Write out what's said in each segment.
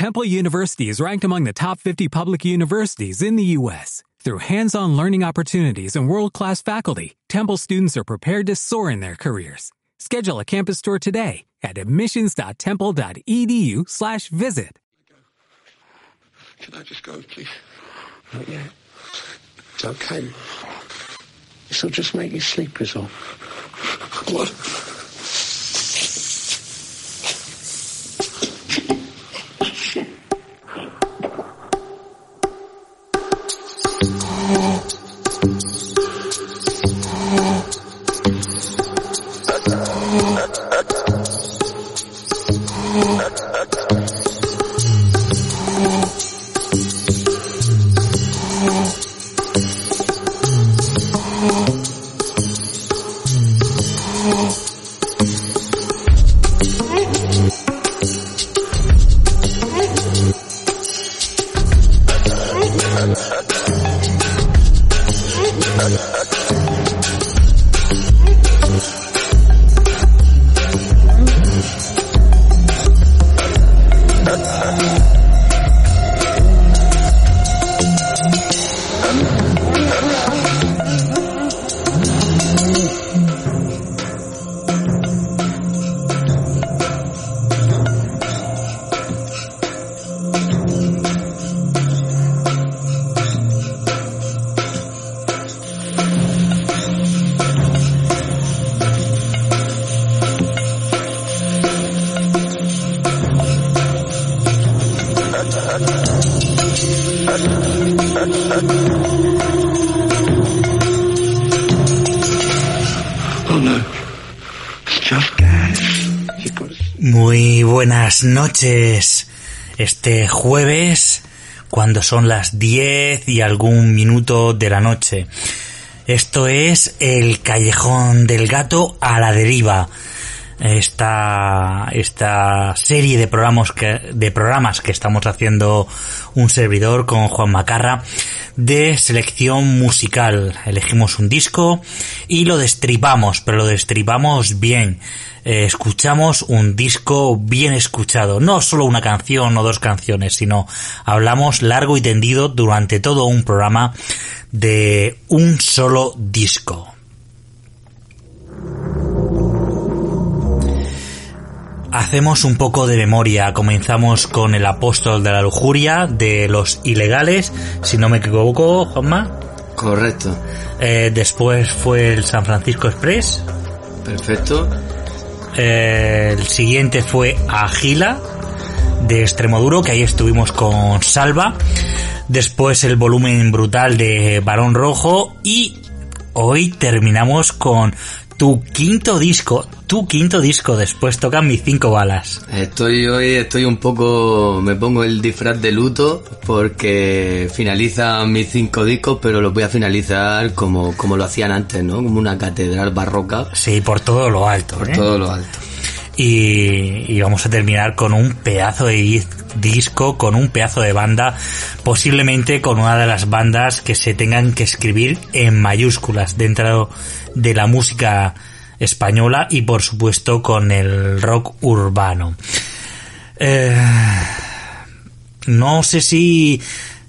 Temple University is ranked among the top 50 public universities in the U.S. Through hands-on learning opportunities and world-class faculty, Temple students are prepared to soar in their careers. Schedule a campus tour today at admissions.temple.edu slash visit. Can I just go, please? Not yet. It's okay. This'll just make you sleep, is. What? Muy buenas noches. Este jueves, cuando son las 10 y algún minuto de la noche. Esto es el Callejón del Gato a la deriva. Esta, esta serie de programas que, de programas que estamos haciendo un servidor con Juan Macarra de selección musical. Elegimos un disco y lo destripamos, pero lo destripamos bien. Eh, escuchamos un disco bien escuchado. No solo una canción o dos canciones, sino hablamos largo y tendido durante todo un programa de un solo disco. Hacemos un poco de memoria. Comenzamos con el apóstol de la lujuria, de los ilegales, si no me equivoco, Juanma. Correcto. Eh, después fue el San Francisco Express. Perfecto. Eh, el siguiente fue Agila, de Extremoduro, que ahí estuvimos con Salva. Después el volumen brutal de Barón Rojo. Y hoy terminamos con tu quinto disco. Tu quinto disco. Después tocan mis cinco balas. Estoy hoy, estoy un poco, me pongo el disfraz de luto porque finalizan mis cinco discos, pero los voy a finalizar como, como lo hacían antes, ¿no? Como una catedral barroca, Sí, por todo lo alto. por ¿eh? todo lo alto. y, y vamos a terminar con un pedazo de dis- disco, con un pedazo de banda, posiblemente con una de las bandas que se tengan que escribir en mayúsculas dentro de la música española y por supuesto con el rock urbano. Eh, no sé si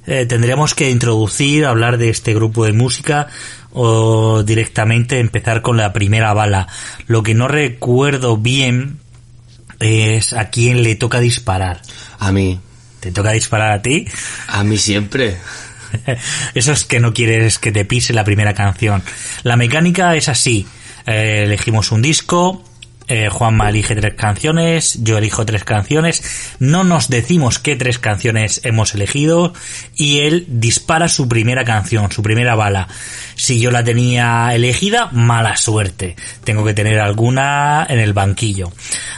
eh, tendríamos que introducir, hablar de este grupo de música o directamente empezar con la primera bala. Lo que no recuerdo bien es a quién le toca disparar. A mí, ¿Te toca disparar a ti? a mí siempre. Eso es que no quieres que te pise la primera canción. La mecánica es así. Eh, elegimos un disco, eh, Juanma elige tres canciones, yo elijo tres canciones, no nos decimos qué tres canciones hemos elegido y él dispara su primera canción, su primera bala. Si yo la tenía elegida, mala suerte. Tengo que tener alguna en el banquillo.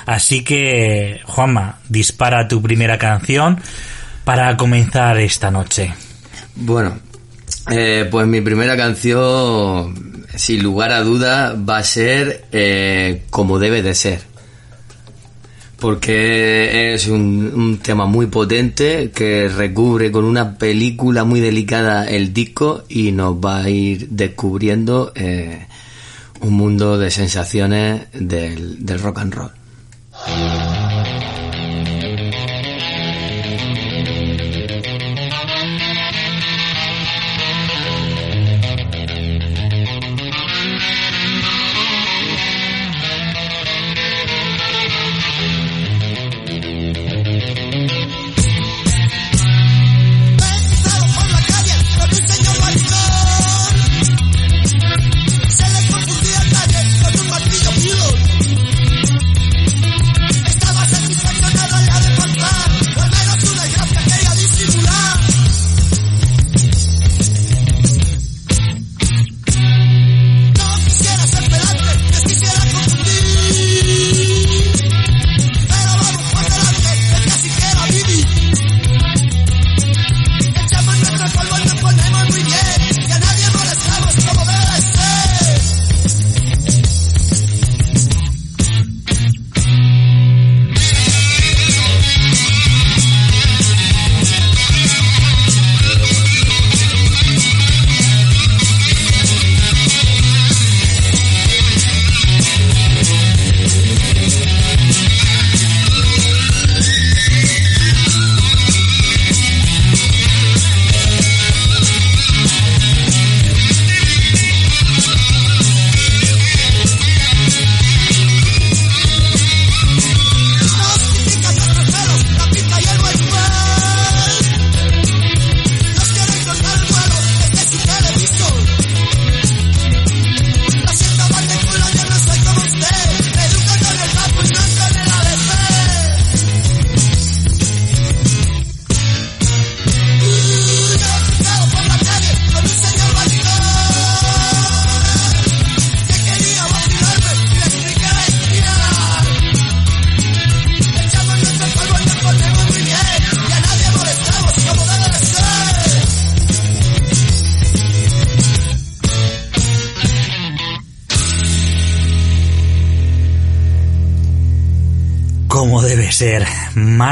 Así que, Juanma, dispara tu primera canción para comenzar esta noche. Bueno, eh, pues mi primera canción, sin lugar a duda, va a ser eh, como debe de ser. Porque es un, tema muy potente que recubre con una película muy delicada el disco y nos va a ir descubriendo eh, un mundo de sensaciones del, del rock and roll.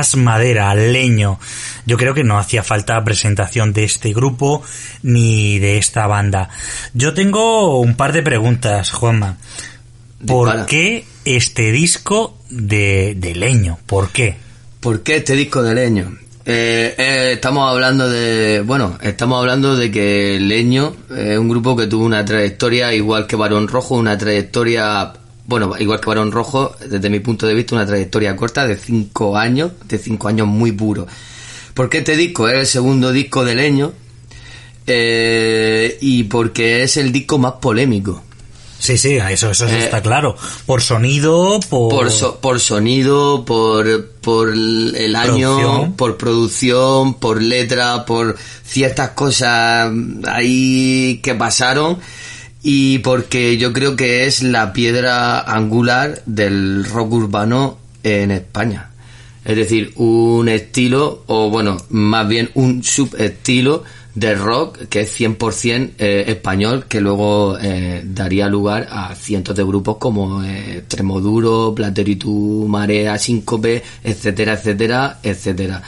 Más madera, leño. Yo creo que no hacía falta presentación de este grupo ni de esta banda. Yo tengo un par de preguntas, Juanma. ¿Por Dispara. qué este disco de, de leño? ¿Por qué? ¿Por qué este disco de Leño? Eh, eh, estamos hablando de, bueno, estamos hablando de que Leño es un grupo que tuvo una trayectoria igual que Barón Rojo, una trayectoria, bueno, igual que Barón Rojo, desde mi punto de vista, una trayectoria corta de cinco años, de cinco años muy puros. ¿Por qué este disco? Es el segundo disco de Leño eh, y porque es el disco más polémico. Sí, sí, eso, eso Eh, está claro. Por sonido, por... por, so- por sonido, por, por el año, Producción. por producción, por letra, por ciertas cosas ahí que pasaron y porque yo creo que es la piedra angular del rock urbano en España. Es decir, un estilo, o bueno, más bien un subestilo de rock que es 100% eh, español, que luego eh, daría lugar a cientos de grupos como eh, Tremoduro, Plateritu, Marea, Síncope, etcétera, etcétera, etcétera.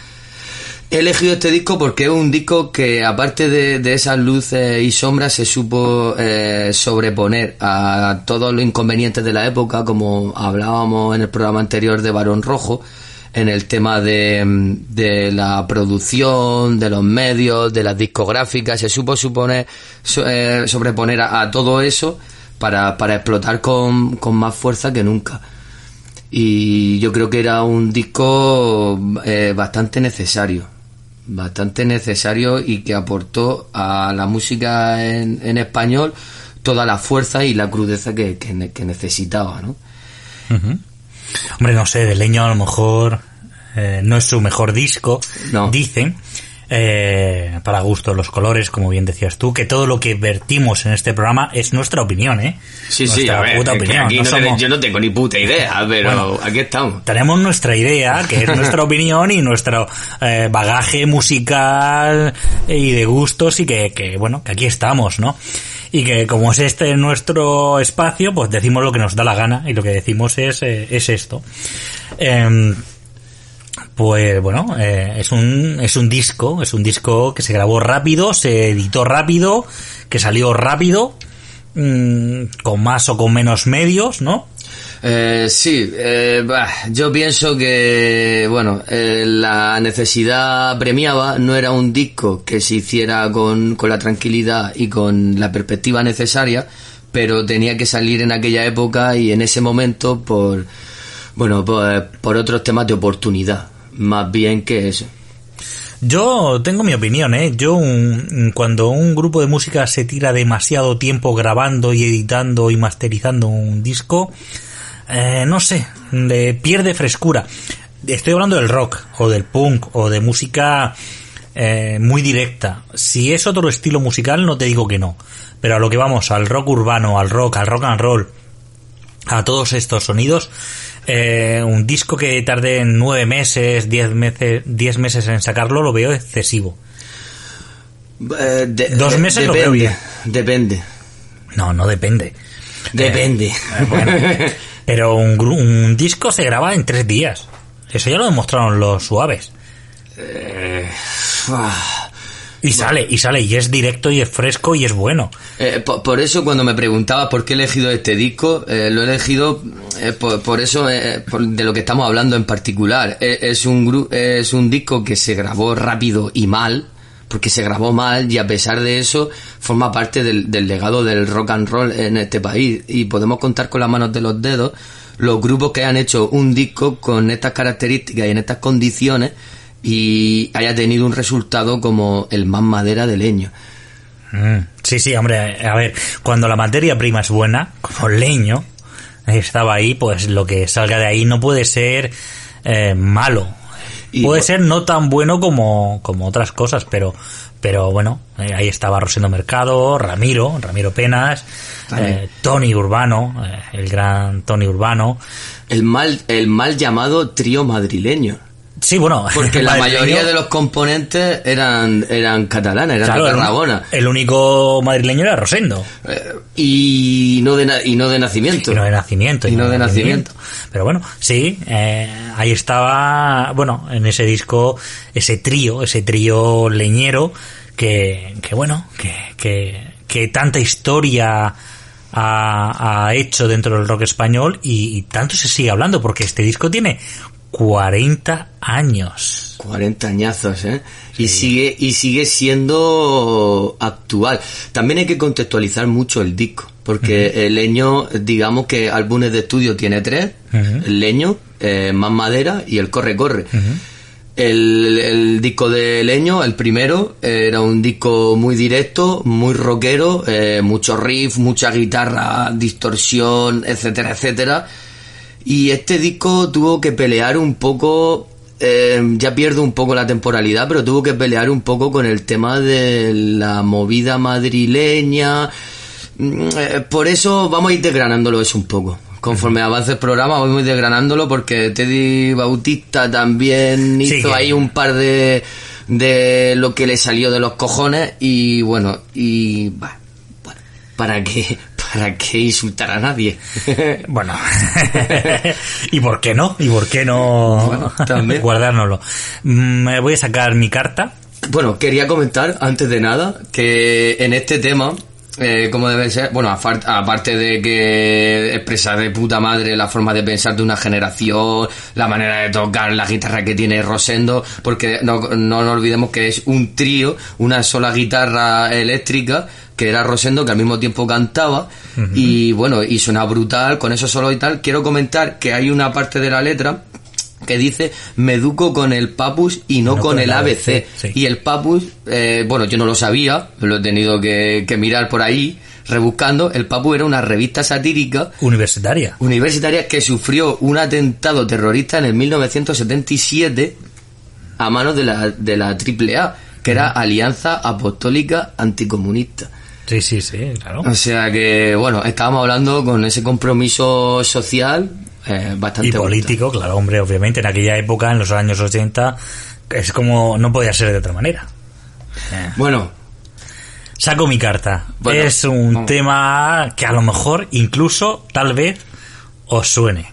He elegido este disco porque es un disco que, aparte de, de esas luces y sombras, se supo eh, sobreponer a todos los inconvenientes de la época, como hablábamos en el programa anterior de Barón Rojo, en el tema de, de la producción, de los medios, de las discográficas, se supo suponer, eh, sobreponer a, a todo eso para, para explotar con, con más fuerza que nunca. Y yo creo que era un disco eh, bastante necesario bastante necesario y que aportó a la música en, en español toda la fuerza y la crudeza que, que ne- que necesitaba ¿no? Ujú. Hombre, no sé, de leño a lo mejor eh, no es su mejor disco, No. dicen. Eh, para gusto los colores, como bien decías tú, que todo lo que vertimos en este programa es nuestra opinión, ¿eh? Sí, sí, Nuestra a ver, puta opinión. aquí no no somos- tengo- yo no tengo ni puta idea, pero Bueno. aquí estamos. tenemos nuestra idea, que es nuestra opinión y nuestro eh, bagaje musical y de gustos y que, que, bueno, que aquí estamos, ¿no? Y que como es este nuestro espacio, pues decimos lo que nos da la gana y lo que decimos es, eh, es esto. Em, pues bueno, eh, es un es un disco, es un disco que se grabó rápido, se editó rápido, que salió rápido, mm, con más o con menos medios, ¿no? Eh, sí, eh, yo pienso que, bueno, eh, la necesidad premiaba, no era un disco que se hiciera con, con la tranquilidad y con la perspectiva necesaria, pero tenía que salir en aquella época y en ese momento por, bueno, por, por otros temas de oportunidad, más bien que eso. Yo tengo mi opinión, ¿eh? Yo, un- cuando un grupo de música se tira demasiado tiempo grabando y editando y masterizando un disco, eh, no sé, le pierde frescura. Estoy hablando del rock, o del punk, o de música eh, muy directa. Si es otro estilo musical, no te digo que no. Pero a lo que vamos, al rock urbano, al rock, al rock and roll, a todos estos sonidos. Eh, un disco que tarde nueve meses, diez meses, diez meses en sacarlo, lo veo excesivo. Eh, de- Dos meses lo depende, veo bien. Depende, No, no depende. depende. Eh, bueno, pero un, un disco se graba en tres días. Eso ya lo demostraron los suaves. Eh, ah. Y sale, y sale, y es directo, y es fresco, y es bueno. Eh, por, por eso cuando me preguntabas por qué he elegido este disco, eh, lo he elegido eh, por, por eso eh, por- de lo que estamos hablando en particular. Es un gru- es un disco que se grabó rápido y mal, porque se grabó mal y a pesar de eso forma parte del, del legado del rock and roll en este país y podemos contar con las manos de los dedos los grupos que han hecho un disco con estas características y en estas condiciones y haya tenido un resultado como el más madera de leño. Mm, Sí, sí, hombre, a ver, cuando la materia prima es buena, como el leño, estaba ahí, pues lo que salga de ahí no puede ser eh, malo. Y puede ser no tan bueno como, como otras cosas, pero, pero bueno, eh, ahí estaba Rosendo Mercado, Ramiro, Ramiro Penas, eh, Tony Urbano, el gran Tony Urbano. El mal, el mal llamado trío madrileño. Sí, bueno. Porque la mayoría de los componentes eran, eran catalanes, eran Claro, de Tarragona. El único madrileño era Rosendo. Eh, y, no de, na- y no de nacimiento. Y no de nacimiento. Y no de nacimiento. Pero bueno, sí, eh, ahí estaba, bueno, en ese disco, ese trío, ese trío leñero, que, que bueno, que, que, que tanta historia ha, ha hecho dentro del rock español y, y tanto se sigue hablando, porque este disco tiene 40 años. 40 añazos, ¿eh? Y sigue, y sigue siendo actual. También hay que contextualizar mucho el disco, porque el leño, digamos que álbumes de estudio tiene tres, el leño, eh, más madera y el corre corre. El, el disco de Leño, el primero, era un disco muy directo, muy rockero, eh, mucho riff, mucha guitarra, distorsión, etcétera, etcétera. Y este disco tuvo que pelear un poco, eh, ya pierdo un poco la temporalidad, pero tuvo que pelear un poco con el tema de la movida madrileña. Mm, eh, Por eso vamos a ir desgranándolo eso un poco. Conforme avance el programa vamos a ir desgranándolo porque Teddy Bautista también Sí, hizo que- ahí un par de, de lo que le salió de los cojones y bueno, y bah, bueno, ¿para qué, para qué insultar a nadie? Bueno, ¿y por qué no? ¿Y por qué no Bueno, también. guardárnoslo? Mm, Me voy a sacar mi carta. Bueno, quería comentar, antes de nada, que en este tema, eh, como debe ser, bueno, aparte de que expresar de puta madre la forma de pensar de una generación, la manera de tocar la guitarra que tiene Rosendo, porque no, no nos olvidemos que es un trío, una sola guitarra eléctrica, que era Rosendo, que al mismo tiempo cantaba, y bueno, y suena brutal, con eso solo y tal. Quiero comentar que hay una parte de la letra que dice me educo con el papus y no, con, el ABC. sí. Y el papus, eh, bueno, yo no lo sabía, lo he tenido que, que mirar por ahí, rebuscando. El papus era una revista satírica Universitaria. universitaria que sufrió un atentado terrorista en el 1977 a manos de la, de la AAA, que era Alianza Apostólica Anticomunista. Sí, sí, sí, claro. O sea que, bueno, estábamos hablando con ese compromiso social eh, bastante Y bonito. político, claro, hombre, obviamente, en aquella época, en los años 80, es como, no podía ser de otra manera. Eh, Bueno, Saco mi carta. Bueno, es un tema que a lo mejor, incluso, tal vez, os suene.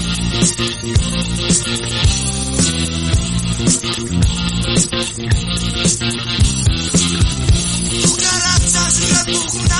Cucarachas y repugna.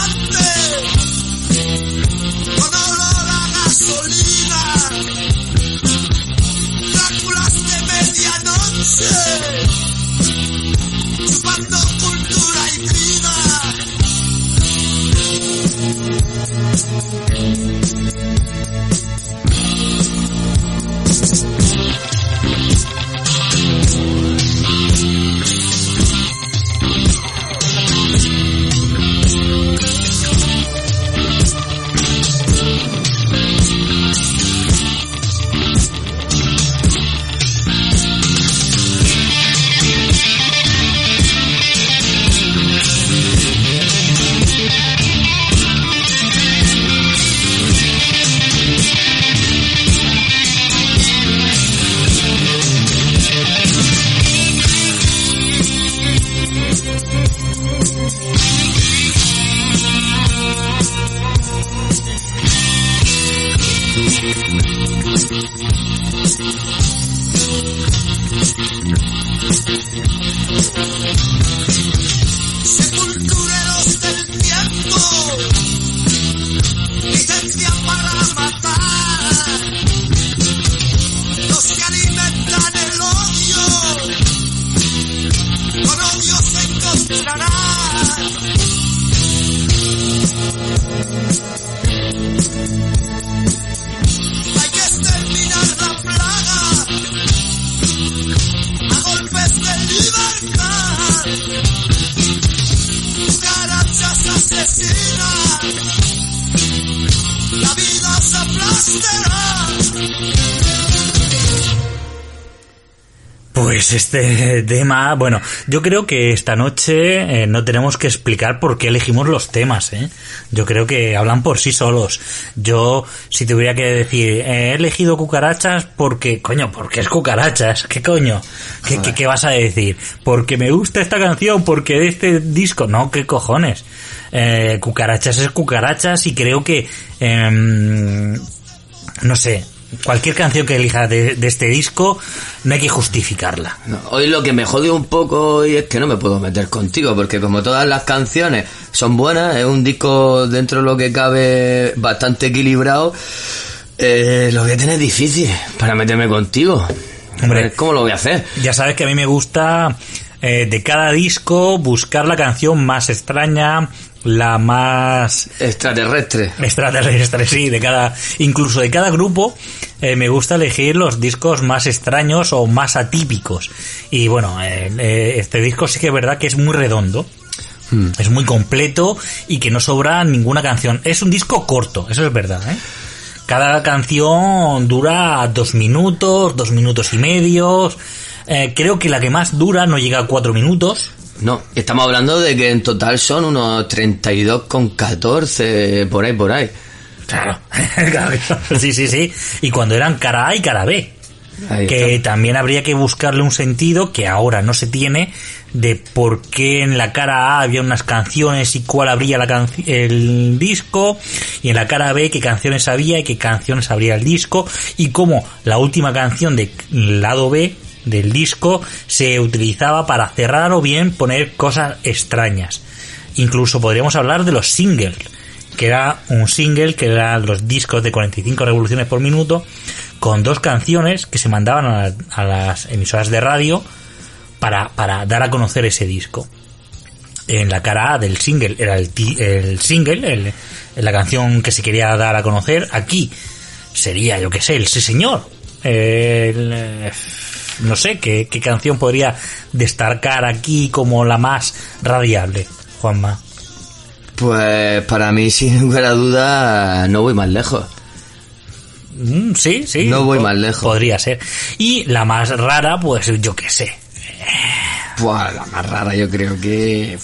Tema, bueno, yo creo que esta noche eh, no tenemos que explicar por qué elegimos los temas, ¿eh? Yo creo que hablan por sí solos. Yo, si tuviera que decir, eh, he elegido cucarachas porque, coño, porque es cucarachas, ¿qué coño? ¿Qué, qué, qué vas a decir? Porque me gusta esta canción, porque de este disco, no, ¿qué cojones? Eh, cucarachas es cucarachas y creo que, em, no sé, cualquier canción que elija de, de este disco, no hay que justificarla. No, hoy lo que me jode un poco hoy es que no me puedo meter contigo, porque como todas las canciones son buenas, es un disco dentro de lo que cabe bastante equilibrado, eh, lo voy a tener difícil para meterme contigo. Hombre. ¿Cómo lo voy a hacer? Ya sabes que a mí me gusta eh, de cada disco buscar la canción más extraña, la más Extraterrestre. extraterrestre, sí, de cada, incluso de cada grupo, eh, me gusta elegir los discos más extraños o más atípicos. Y bueno, eh, eh, este disco sí que es verdad que es muy redondo. Es muy completo y que no sobra ninguna canción. Es un disco corto, eso es verdad, ¿eh? Cada canción dura dos minutos, dos minutos y medio. Creo que la que más dura no llega a cuatro minutos. No, estamos hablando de que en total son unos 32 con 14, por ahí, por ahí. Claro. sí, sí, sí. Y cuando eran cara A y cara B. Ahí que está. también habría que buscarle un sentido que ahora no se tiene de por qué en la cara A había unas canciones y cuál habría la canci- el disco y en la cara B qué canciones había y qué canciones habría el disco y cómo la última canción del lado B del disco se utilizaba para cerrar o bien poner cosas extrañas. Incluso podríamos hablar de los singles, que era un single que eran los discos de 45 revoluciones por minuto con dos canciones que se mandaban a, a las emisoras de radio para, para dar a conocer ese disco. En la cara A del single era el, el single, el- la canción que se quería dar a conocer. Aquí sería, yo que sé, el sí señor. El, eh, no sé qué, qué canción podría destacar aquí como la más radiable, Juanma. Pues para mí, sin lugar a duda, no voy más lejos. Mm, sí, sí. No voy más lejos. Podría ser. Y la más rara, pues yo qué sé. Buah, la más rara yo creo que...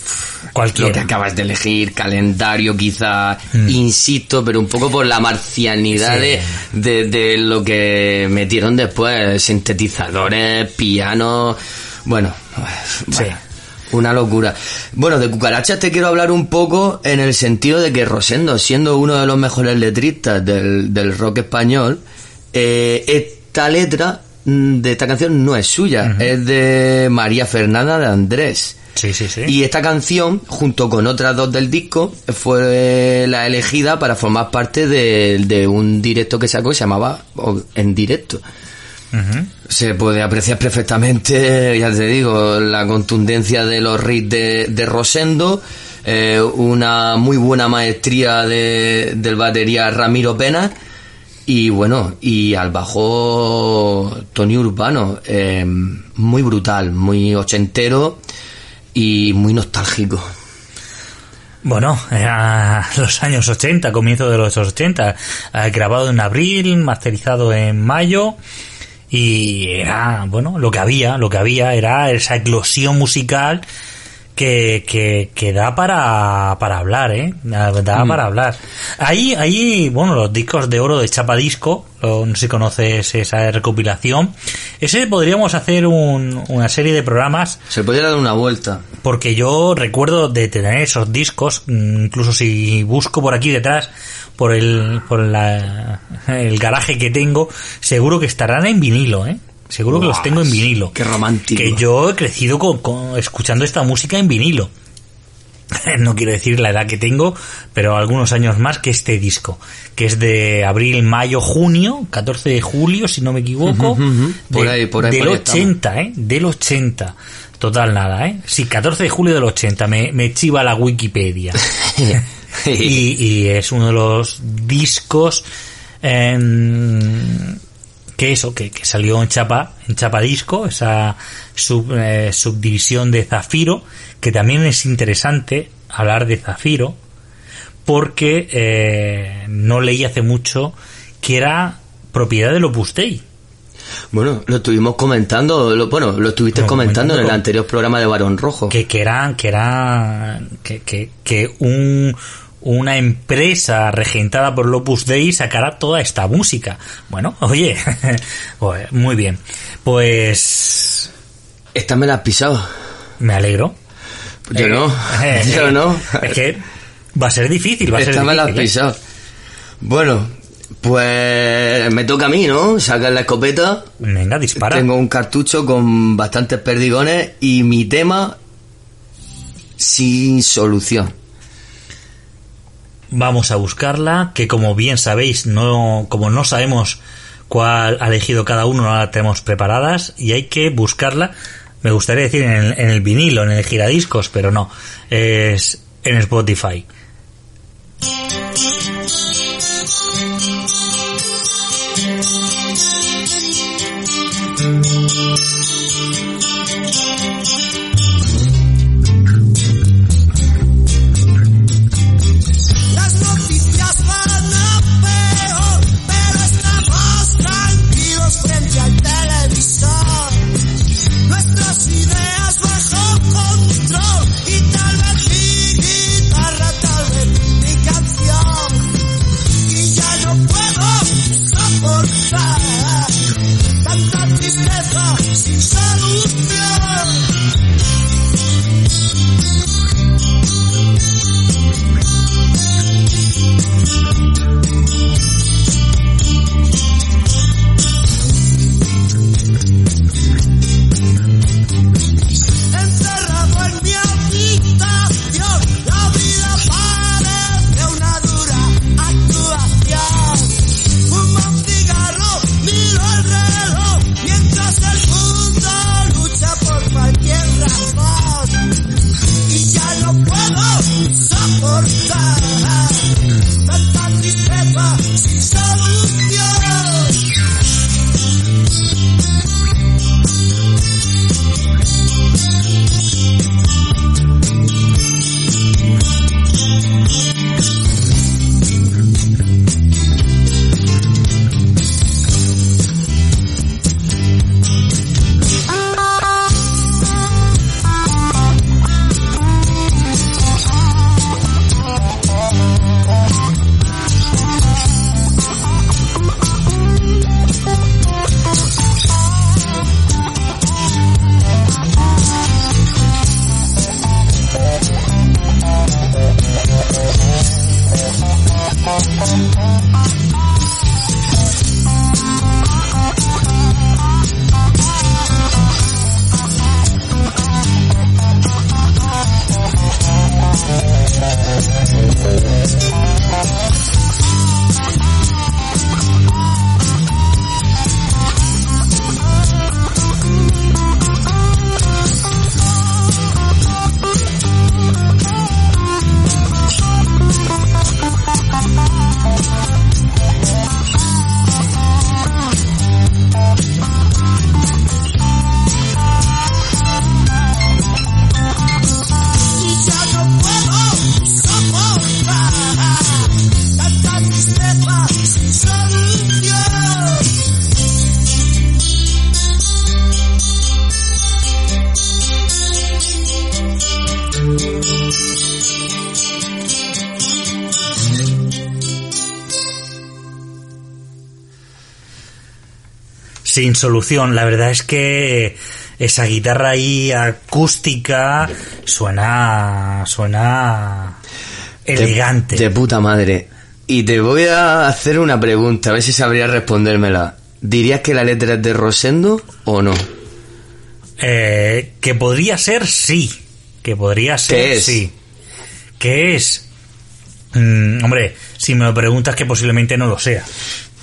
Cualquiera. Lo que acabas de elegir, calendario quizá, Mm. insisto, pero un poco por la marcianidad Sí. de, de, de lo que metieron después, sintetizadores, pianos, bueno, bueno, una locura. Bueno, de cucarachas te quiero hablar un poco en el sentido de que Rosendo, siendo uno de los mejores letristas del, del rock español, eh, esta letra mm, de esta canción no es suya, es de María Fernanda de Andrés. Sí, sí, sí. Y esta canción, junto con otras dos del disco, fue la elegida para formar parte de, de un directo que sacó que se llamaba En Directo. Se puede apreciar perfectamente, ya te digo, la contundencia de los riffs de, de Rosendo, eh, una muy buena maestría de, del batería Ramiro Pena y bueno, y al bajo Tony Urbano, eh, muy brutal, muy ochentero y muy nostálgico. Bueno, los años 80, comienzo de los 80, eh, grabado en abril, masterizado en mayo y era, bueno, lo que había, lo que había era esa eclosión musical que, que, que da para, para hablar, ¿eh? Da, da para hablar. Ahí, ahí, bueno, los discos de oro de Chapa Disco, no sé si conoces esa recopilación, ese podríamos hacer un- una serie de programas Se podría dar una vuelta. porque yo recuerdo de tener esos discos, mm, incluso si busco por aquí detrás, por el, por la, el garaje que tengo, seguro que estarán en vinilo, ¿eh? Seguro que los tengo en vinilo. qué romántico. Que yo he crecido con, con- escuchando esta música en vinilo. No quiero decir la edad que tengo, pero algunos años más que este disco, que es de abril, mayo, junio, 14 de julio, si no me equivoco. Por de- ahí, por ahí, del por ahí estamos. 80, ¿eh? Del 80. Total nada, ¿eh? Sí, 14 de julio del 80, me, me chiva la Wikipedia. y, y es uno de los discos em, que eso, que, que salió en chapa, en chapa disco, esa sub- eh, subdivisión de Zafiro, que también es interesante hablar de Zafiro, porque eh, no leí hace mucho que era propiedad del Opus Dei. Bueno, lo estuvimos comentando, lo- bueno, lo estuviste comentando en el anterior programa de Barón Rojo. que, que era que era que, que, que un una empresa regentada por el Opus Dei sacara toda esta música. Bueno, oye, muy bien. Pues Esta me la has pisado. me alegro. Yo Eh, no, eh, yo eh, no. Es que va a ser difícil, va a ser Esta me la has difícil. ¿eh? pisado. Bueno, pues me toca a mí, ¿no? Sacar la escopeta. Venga, dispara. Tengo un cartucho con bastantes perdigones y mi tema sin solución. Vamos a buscarla, que como bien sabéis, no, como no sabemos cuál ha elegido cada uno, no la tenemos preparadas y hay que buscarla. Me gustaría decir en el, en el vinilo, en el giradiscos, pero no, es en Spotify. Sin solución, la verdad es que esa guitarra ahí acústica suena suena elegante. De, de puta madre. Y te voy a hacer una pregunta, a ver si sabrías respondérmela. ¿Dirías que la letra es de Rosendo o no? Eh, que podría ser sí. Que podría ser ¿Qué es? sí. ¿Qué es? Mm, hombre, si me lo preguntas que posiblemente no lo sea.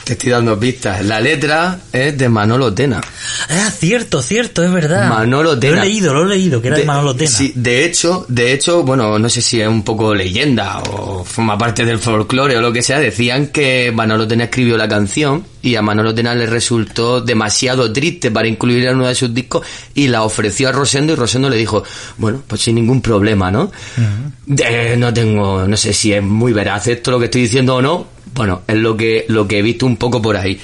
Te estoy dando pistas. La letra es de Manolo Tena. Ah, cierto, cierto, es verdad. Manolo Tena. Lo he leído, lo he leído, que era de, Manolo Tena. Sí, de hecho, de hecho, bueno, no sé si es un poco leyenda o forma parte del folclore o lo que sea, decían que Manolo Tena escribió la canción y a Manolo Tena le resultó demasiado triste para incluirla en uno de sus discos y la ofreció a Rosendo y Rosendo le dijo, bueno, pues sin ningún problema, ¿no? Eh, no tengo, no sé si es muy veraz esto lo que estoy diciendo o no, bueno, es lo que, lo que he visto un poco por ahí.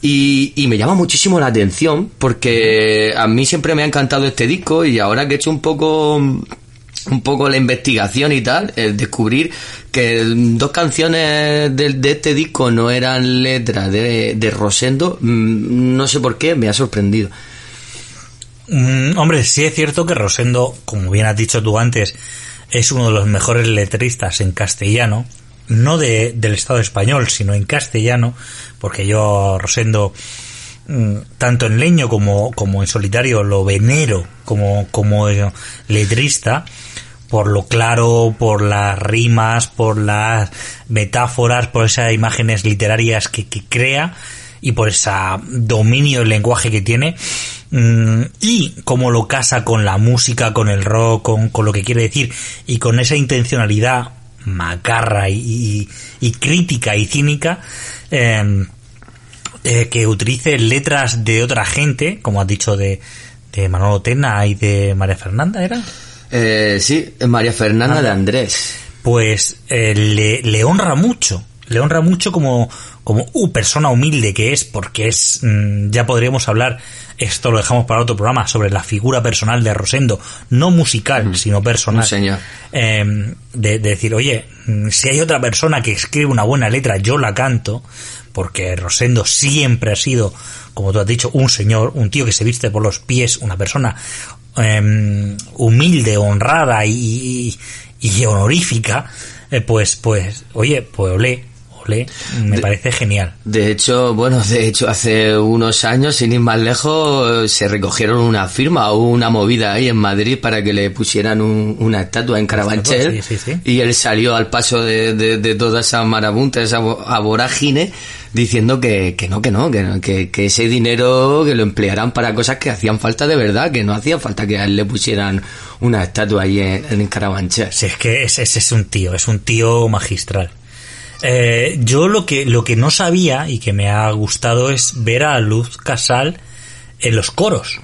Y, y me llama muchísimo la atención porque a mí siempre me ha encantado este disco y ahora que he hecho un poco un poco la investigación y tal, el descubrir que dos canciones de, de este disco no eran letras de, de Rosendo, mm, no sé por qué, me ha sorprendido. Mm, hombre, sí es cierto que Rosendo, como bien has dicho tú antes, es uno de los mejores letristas en castellano, no de, del Estado español, sino en castellano, porque yo Rosendo, mm, tanto en leño como, como en solitario, lo venero como, como letrista, por lo claro, por las rimas, por las metáforas, por esas imágenes literarias que, crea y por ese dominio del lenguaje que tiene mm, y cómo lo casa con la música, con el rock, con, lo que quiere decir y con esa intencionalidad macarra y, crítica y cínica eh, eh, que utilice letras de otra gente, como has dicho de, de Manolo Tena y de María Fernanda, ¿era? Eh, sí, María Fernanda Ah. de Andrés. pues eh, le, le honra mucho. Le honra mucho como, como uh, persona humilde que es, porque es, mm, ya podríamos hablar, esto lo dejamos para otro programa, sobre la figura personal de Rosendo, no musical, sino personal. Señor. Eh, de, de decir, oye, mm, si hay otra persona que escribe una buena letra, yo la canto, porque Rosendo siempre ha sido, como tú has dicho, un señor, un tío que se viste por los pies, una persona eh, humilde, honrada y, y, honorífica, eh, pues, pues, oye, pues olé, olé, me parece genial. De hecho, bueno, de hecho hace unos años, sin ir más lejos, se recogieron una firma o una movida ahí en Madrid para que le pusieran un- una estatua en Carabanchel. Sí, sí, sí. Y él salió al paso de, de, de toda esa marabunta, esa vo- vorágine, diciendo que, que no, que no, que, que, ese dinero que lo emplearan para cosas que hacían falta de verdad, que no hacía falta que a él le pusieran una estatua ahí en, en Carabanchel. Si es que ese, ese es un tío, es un tío magistral. Eh, yo lo que, lo que no sabía y que me ha gustado es ver a Luz Casal en los coros.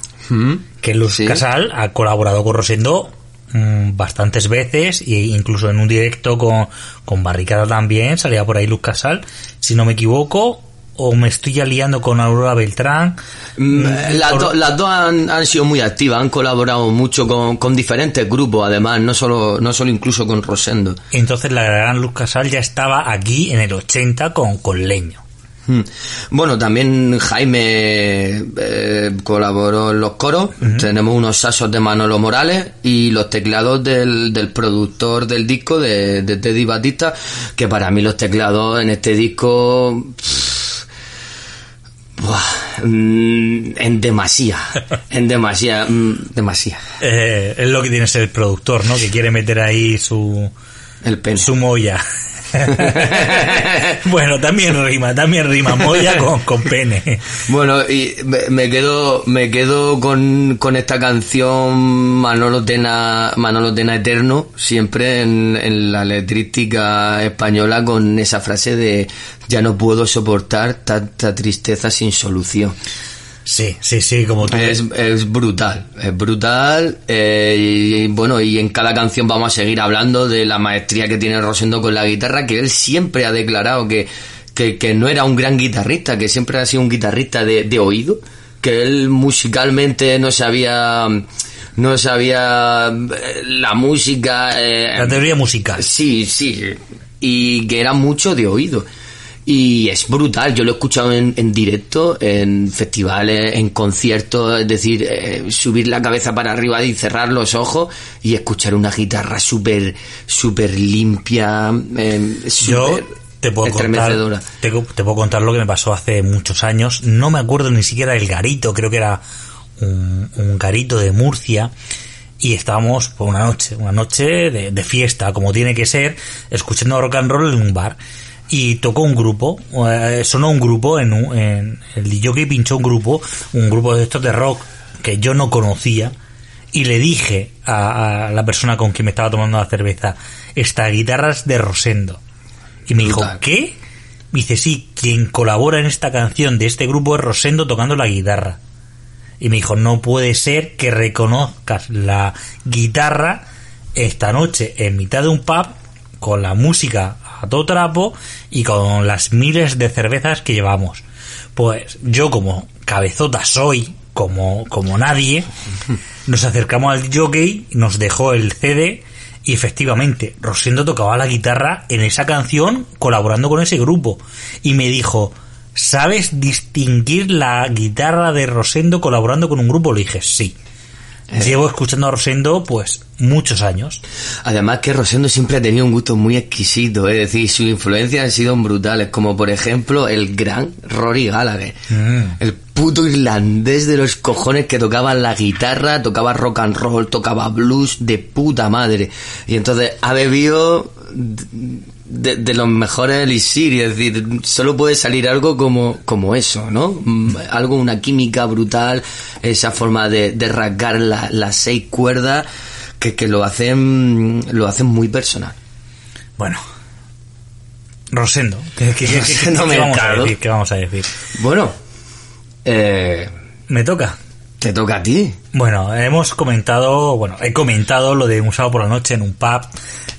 Que Luz Sí. Casal ha colaborado con Rosendo mm, bastantes veces e incluso en un directo con, con Barricada también salía por ahí Luz Casal. Si no me equivoco, o me estoy ya liando con Aurora Beltrán. Mm, Mm, Las, do- las dos han, han sido muy activas, han colaborado mucho con, con diferentes grupos, además, no solo, no solo incluso con Rosendo. Entonces la gran Luz Casal ya estaba aquí en el 80 con, con Leño. Mm. Bueno, también Jaime eh, colaboró en los coros. Tenemos unos sasos de Manolo Morales y los teclados del, del productor del disco, de, de Teddy Batista, que para mí los teclados en este disco... buah, mm, en demasía, en demasía, mm, demasía. Eh, es lo que tiene ser el productor, ¿no? Que quiere meter ahí su, El pene. su molla. bueno, también rima, también rima molla con, con pene. Bueno, y me, me quedo, me quedo con, con esta canción Manolo Tena, Manolo Tena Eterno, siempre en, en la letrística española con esa frase de ya no puedo soportar tanta tristeza sin solución. Sí, sí, sí, como tú. Es, es brutal, es brutal. eh, y, bueno, y en cada canción vamos a seguir hablando de la maestría que tiene Rosendo con la guitarra, que él siempre ha declarado que, que, que no era un gran guitarrista, que siempre ha sido un guitarrista de, de oído, que él musicalmente no sabía, no sabía eh, la música. eh, La teoría musical. Sí, sí. Y que era mucho de oído. Y es brutal, yo lo he escuchado en, en directo, en festivales, en conciertos, es decir, eh, subir la cabeza para arriba y cerrar los ojos y escuchar una guitarra súper, súper limpia, eh, Yo súper te puedo, contar, te, te puedo contar lo que me pasó hace muchos años. No me acuerdo ni siquiera del garito, creo que era un, un garito de Murcia. Y estábamos por una noche, una noche de, de fiesta, como tiene que ser, escuchando rock and roll en un bar. Y tocó un grupo, eh, sonó un grupo en, un, en el pinchó un grupo, un grupo de estos de rock que yo no conocía y le dije a, a la persona con quien me estaba tomando la cerveza, esta guitarra es de Rosendo. Y me dijo. ¿qué? Me dice, sí, quien colabora en esta canción de este grupo es Rosendo tocando la guitarra. Y me dijo, no puede ser que reconozcas la guitarra esta noche en mitad de un pub con la música a todo trapo y con las miles de cervezas que llevamos. Pues yo como cabezota soy, como, como nadie, nos acercamos al jockey, nos dejó el CD y efectivamente Rosendo tocaba la guitarra en esa canción colaborando con ese grupo. Y me dijo, ¿sabes distinguir la guitarra de Rosendo colaborando con un grupo? Le dije, sí. Llevo escuchando a Rosendo pues muchos años. Además que Rosendo siempre ha tenido un gusto muy exquisito, es decir, sus influencias han sido brutales, como por ejemplo el gran Rory Gallagher, el puto irlandés de los cojones que tocaba la guitarra, tocaba rock and roll, tocaba blues de puta madre, y entonces ha bebido de, de los mejores elixir, es decir, solo puede salir algo como, como eso, ¿no? Mm, Algo, una química brutal, esa forma de, de rasgar la- las seis cuerdas que, que lo hacen lo hacen muy personal. Bueno. Rosendo. ¿Qué, qué- qué- qué- Rosendo qué vamos a decir? ¿Qué vamos a decir? Bueno, eh, Me toca. te toca a ti. Bueno, hemos comentado, bueno, he comentado lo de un sábado por la noche en un pub,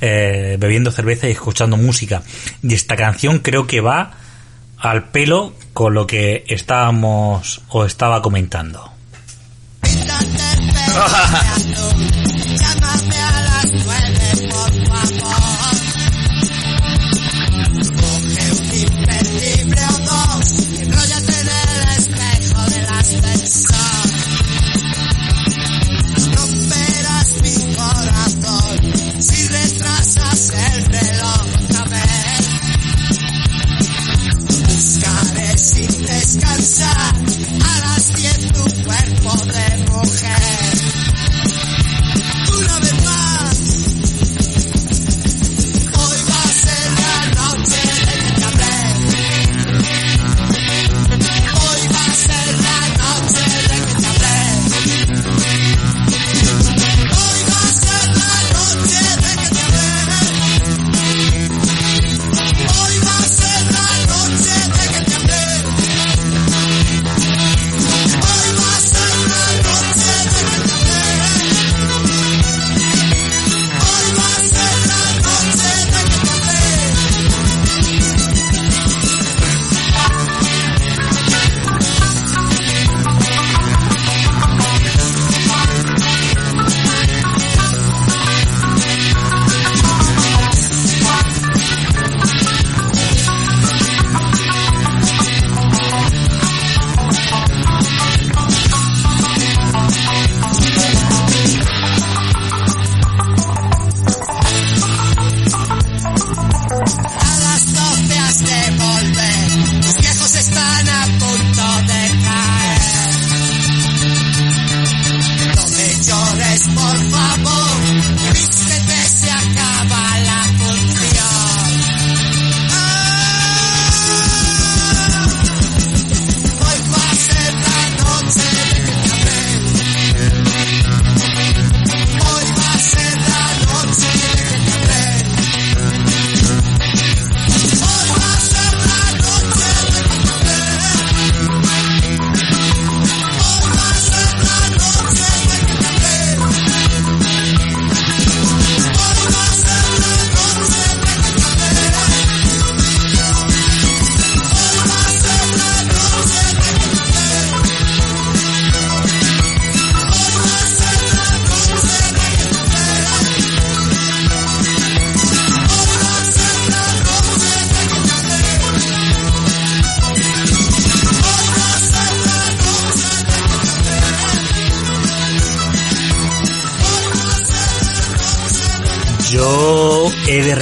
eh, bebiendo cerveza y escuchando música. Y esta canción creo que va al pelo con lo que estábamos o estaba comentando.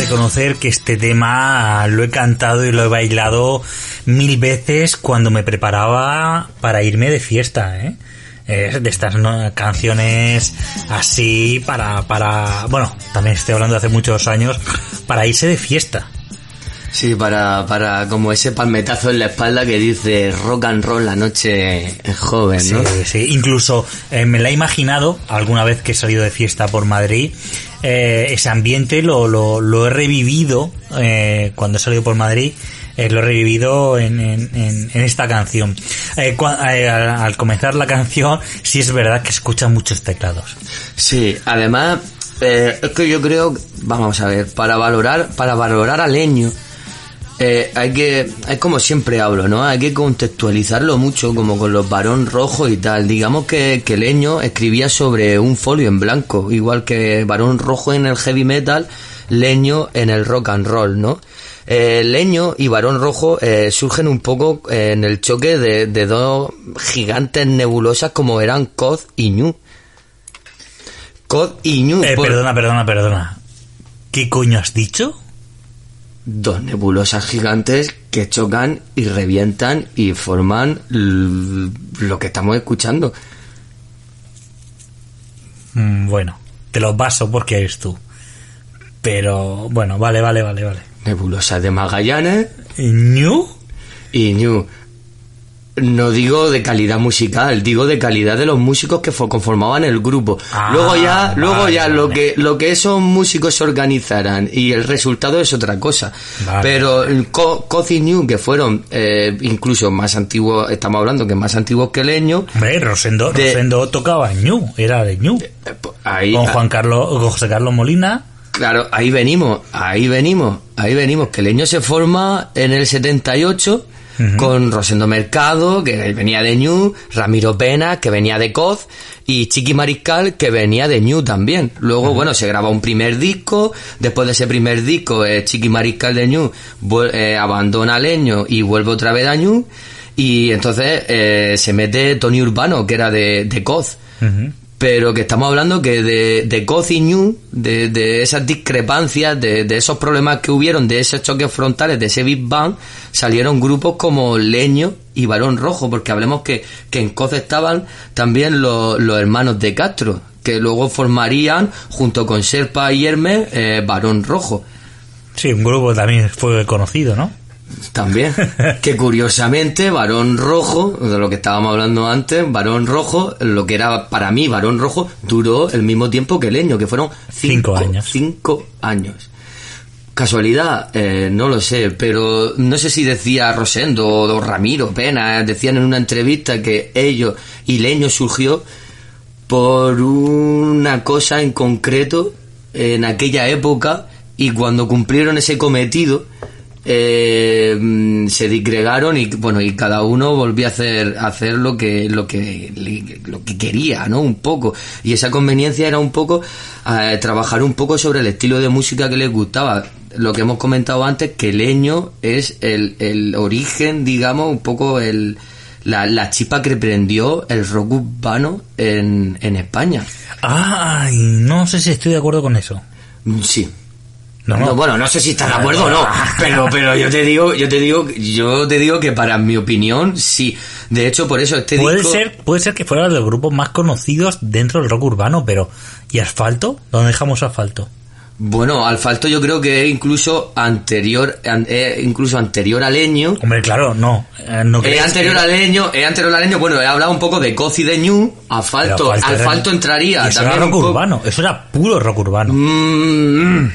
reconocer que este tema lo he cantado y lo he bailado mil veces cuando me preparaba para irme de fiesta, ¿eh? Es de estas ¿no? canciones así para, para, bueno, también estoy hablando de hace muchos años, para irse de fiesta. Sí, para, para como ese palmetazo en la espalda que dice rock and roll la noche joven, Sí, ¿no? sí. Incluso eh, me la he imaginado alguna vez que he salido de fiesta por Madrid. Eh, ese ambiente lo, lo, lo he revivido eh, cuando he salido por Madrid. eh, lo he revivido en, en, en- esta canción. Eh, cua- eh, al, al comenzar la canción, sí es verdad que escuchan muchos teclados. Sí, además, es que yo creo, vamos a ver, para valorar, para valorar al leño, eh, hay que, es como siempre hablo, ¿no? Hay que contextualizarlo mucho, como con los varón rojos y tal. Digamos que, que Leño escribía sobre un folio en blanco, igual que varón rojo en el heavy metal, Leño en el rock and roll, ¿no? Eh, Leño y Varón Rojo eh, surgen un poco eh, en el choque de, de dos gigantes nebulosas como eran Cod y Ñu. Cod y Ñu. Eh, por- perdona, perdona, perdona. ¿Qué coño has dicho? Dos nebulosas gigantes que chocan y revientan y forman lo que estamos escuchando. Mm, bueno, te los baso porque eres tú. Pero, bueno, vale, vale, vale, vale. Nebulosas de Magallanes ¿Ñu? y Ñu. No digo de calidad musical, digo de calidad de los músicos que fo- conformaban el grupo. Ah, luego ya, luego vale, ya lo que lo que esos músicos se organizaran y el resultado es otra cosa. Vale. Pero el Co- Coz y Ñu, que fueron eh, incluso más antiguos, estamos hablando que más antiguos que Leño, Hombre, Rosendo, De- Rosendo tocaba Ñu, era de Ñu. eh, pues, ahí, Con Juan Carlos, con José Carlos Molina. Claro, ahí venimos, ahí venimos, ahí venimos, que Leño se forma en el 78 con Rosendo Mercado, que venía de Ñu, Ramiro Pena, que venía de Coz, y Chiqui Mariscal, que venía de Ñu también. Luego, bueno, se graba un primer disco, después de ese primer disco, eh, Chiqui Mariscal de vuel- eh, abandona Leño y vuelve otra vez a Ñu, y entonces eh, se mete Tony Urbano, que era de, de Coz pero que estamos hablando que de, de y Ñu, de, de esas discrepancias, de, de esos problemas que hubieron, de esos choques frontales, de ese Big Bang, salieron grupos como Leño y Barón Rojo, porque hablemos que, que en Coz estaban también los, los hermanos de Castro, que luego formarían, junto con Serpa y Hermes, eh, Barón Rojo. Sí, un grupo también fue conocido, ¿no? También. que curiosamente, Varón Rojo, de lo que estábamos hablando antes, Varón Rojo, lo que era para mí Varón Rojo, duró el mismo tiempo que Leño, que fueron Cinco cinco, años. Cinco años. Casualidad, eh, no lo sé, pero no sé si decía Rosendo o Ramiro Pena, decían en una entrevista que ellos y Leño surgió por una cosa en concreto en aquella época y cuando cumplieron ese cometido eh, mm, se disgregaron y bueno y cada uno volvió a hacer a hacer lo que lo que lo que quería no un poco y esa conveniencia era un poco eh, trabajar un poco sobre el estilo de música que les gustaba lo que hemos comentado antes que Leño es el, el origen digamos un poco el la, la chispa que prendió el rock urbano en, en España. Ay, no sé si estoy de acuerdo con eso. Mm, Sí. No, no. No, bueno, no sé si estás de acuerdo o no, pero, pero yo te digo, yo te digo, yo te digo que para mi opinión, sí. De hecho, por eso este Puede disco... ser, puede ser que fuera de los grupos más conocidos dentro del rock urbano, pero ¿y Asfalto? ¿Dónde dejamos Asfalto? Bueno, Alfalto yo creo que es incluso anterior, an- es incluso anterior a Leño. Hombre, claro, no. eh, no Es anterior que- a Leño, es anterior a Leño, bueno, he hablado un poco de Coz y de Ñu, Asfalto, Asfalto era- Asfalto entraría y Eso también era rock poco- urbano, eso era puro rock urbano. Mm, eh,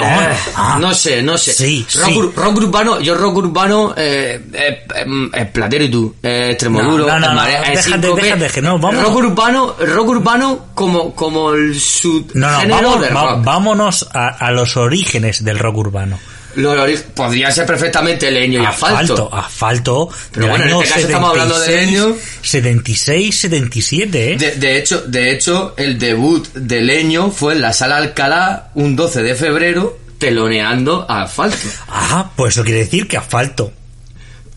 Ah, no sé, no sé. sí, rock, sí. ur- rock urbano, yo rock urbano, eh, eh, em, es Platero y tú, eh, Extremoduro, No, no, no, déjate, Síncope. déjate, que no, vamos. Rock urbano, rock urbano como, como el subgénero No, no, vamos, va- rock. vámonos a, a los orígenes del rock urbano. Lo- lo- podría ser perfectamente leño y asfalto. Asfalto, Pero bueno, en este caso estamos hablando de 76, leño. 76, 77, ¿eh? De, de hecho, de hecho, el debut de Leño fue en la sala Alcalá un 12 de febrero, teloneando a Asfalto. Ah, pues eso quiere decir que Asfalto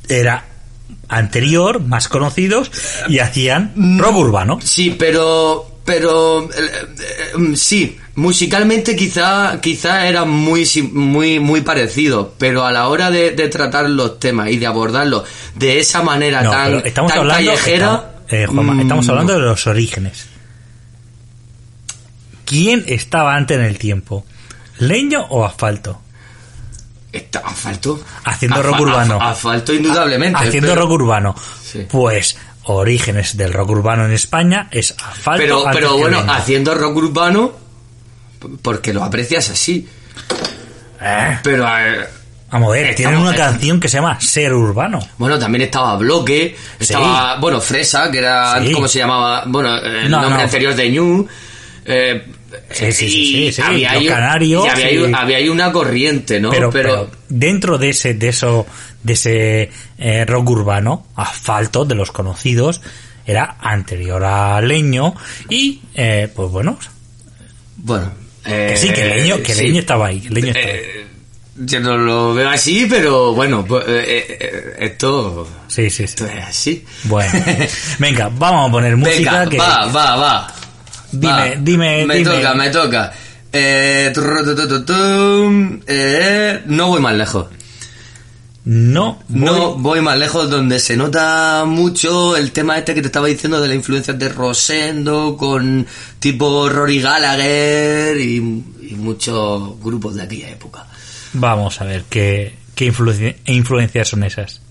era anterior, más conocidos, y hacían rock urbano. Sí, pero pero eh, eh, sí, musicalmente quizá quizá era muy muy muy parecido, pero a la hora de, de tratar los temas y de abordarlos de esa manera No, tan, estamos tan hablando, callejera, estamos, eh, Juanma, mm, estamos hablando de los orígenes. ¿Quién estaba antes en el tiempo? ¿Leño o asfalto? Está- asfalto. Haciendo rock urbano. asfa- Asfalto indudablemente. Haciendo pero- rock urbano. Sí. Pues orígenes del rock urbano en España es asfalto. Pero, pero bueno, haciendo rock urbano, porque lo aprecias así. Eh, Pero, vamos a ver, tienen Estamos- una canción que se llama Ser Urbano. bueno, también estaba Bloque, estaba, bueno, Fresa, que era, Sí. ¿cómo se llamaba? Bueno, el No, nombre no. anterior de New. Eh, Sí, sí, sí, sí, había los canarios, y había, había ahí una corriente, ¿no? pero, dentro de ese, de eso, de ese eh, rock urbano, asfalto de los conocidos, era anterior a Leño y, eh, pues bueno, bueno. que eh, sí, que Leño, que. Leño estaba ahí, Leño estaba ahí. Eh, yo no lo veo así, pero bueno, pues, eh, eh, esto, Sí, sí, sí. esto es así. Bueno, venga, vamos a poner música Venga, que va, va, va. Dime, Va. dime, Me dime. toca, me toca. Eh, eh, no voy más lejos. no voy- No voy más lejos donde se nota mucho el tema este que te estaba diciendo de la influencia de Rosendo con tipo Rory Gallagher y, y muchos grupos de aquella época. Vamos a ver qué, qué influencia- influencias son esas.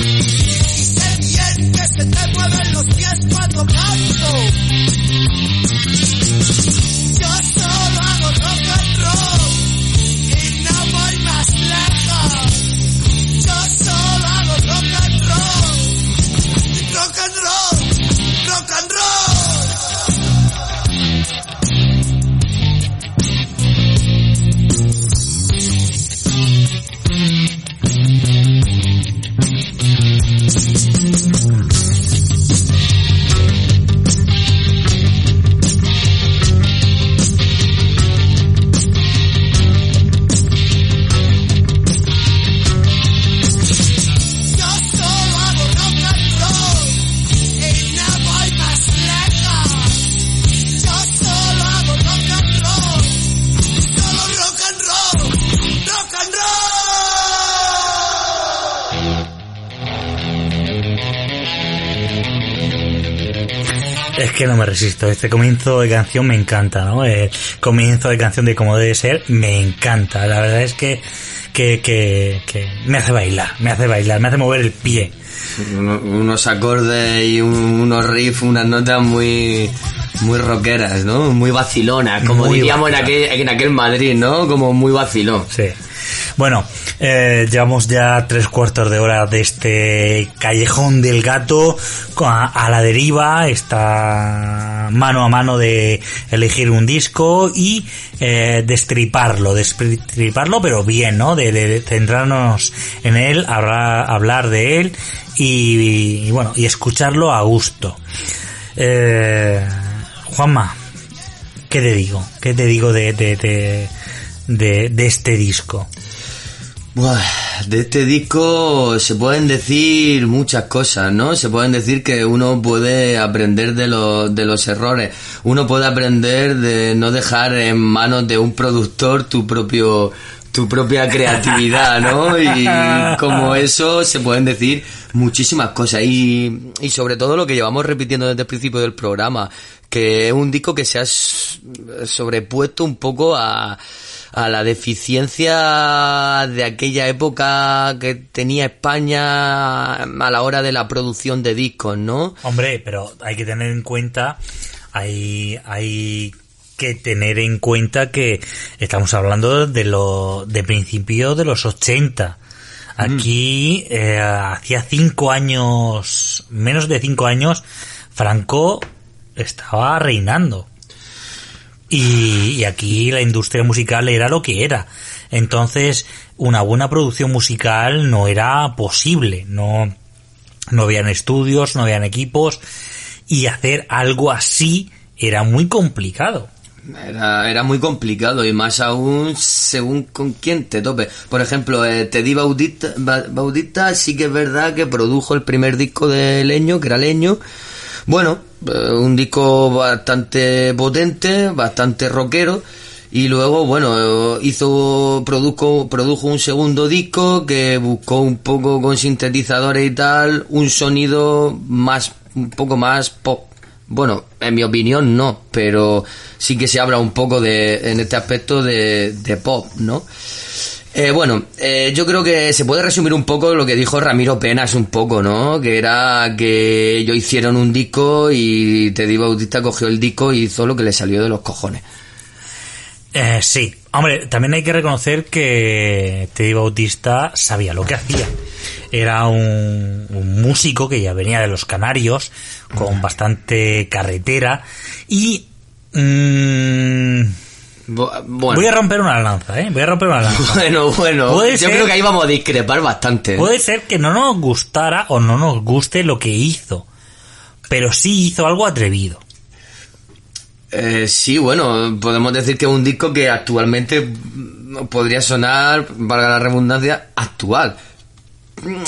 Y bien que se te mueven los pies cuando canto. Este comienzo de canción me encanta, ¿no? El comienzo de canción de como debe ser me encanta. La verdad es que, que, que, que me hace bailar, me hace bailar, me hace mover el pie. Uno- unos acordes y un- unos riffs, unas notas muy muy rockeras, ¿no? Muy vacilonas, como Muy diríamos en aquel, en aquel Madrid, ¿no? Como muy vacilón. Sí. Bueno, eh, llevamos ya tres cuartos de hora de este callejón del gato a, la deriva, está mano a mano de elegir un disco y eh, destriparlo, destriparlo pero bien, ¿no? De, centrarnos en él, hablar, de él y, bueno, y escucharlo a gusto. Eh, Juanma, ¿qué te digo? ¿Qué te digo de, de, de este disco? De este disco se pueden decir muchas cosas, ¿no? Se pueden decir que uno puede aprender de los, de los errores. Uno puede aprender de no dejar en manos de un productor tu propio tu propia creatividad, ¿no? Y como eso se pueden decir muchísimas cosas y, y sobre todo lo que llevamos repitiendo desde el principio del programa, que es un disco que se ha sobrepuesto un poco a, a la deficiencia de aquella época que tenía España a la hora de la producción de discos, ¿no? Hombre, pero hay que tener en cuenta, hay, hay que tener en cuenta que estamos hablando de lo, de principio de los 80. Aquí, eh, hacía cinco años, menos de cinco años, Franco estaba reinando. Y, y aquí la industria musical era lo que era. Entonces, una buena producción musical no era posible. No, no habían estudios, no habían equipos. Y hacer algo así era muy complicado. Era, era muy complicado y más aún según con quién te tope. Por ejemplo, eh, Teddy Bautista, Ba- Bautista sí que es verdad que produjo el primer disco de Leño, que era Leño. Bueno, eh, un disco bastante potente, bastante rockero. Y luego, bueno, hizo, produjo, produjo un segundo disco que buscó un poco con sintetizadores y tal, un sonido más, un poco más pop. Bueno, en mi opinión no, pero sí que se habla un poco de, en este aspecto de, de pop, ¿no? Eh, bueno, eh, yo creo que se puede resumir un poco lo que dijo Ramiro Penas un poco, ¿no? Que era que ellos hicieron un disco y Teddy Bautista cogió el disco y hizo lo que le salió de los cojones. Eh, sí, hombre, también hay que reconocer que Teddy Bautista sabía lo que hacía. Era un, un músico que ya venía de los Canarios, con bastante carretera, y... mm, Bueno, Voy a romper una lanza, ¿eh? Voy a romper una lanza. bueno, bueno, Puede yo ser- creo que ahí vamos a discrepar bastante. ¿eh? Puede ser que no nos gustara o no nos guste lo que hizo, pero sí hizo algo atrevido. Eh, sí, bueno, podemos decir que es un disco que actualmente podría sonar, valga la redundancia, actual. Pero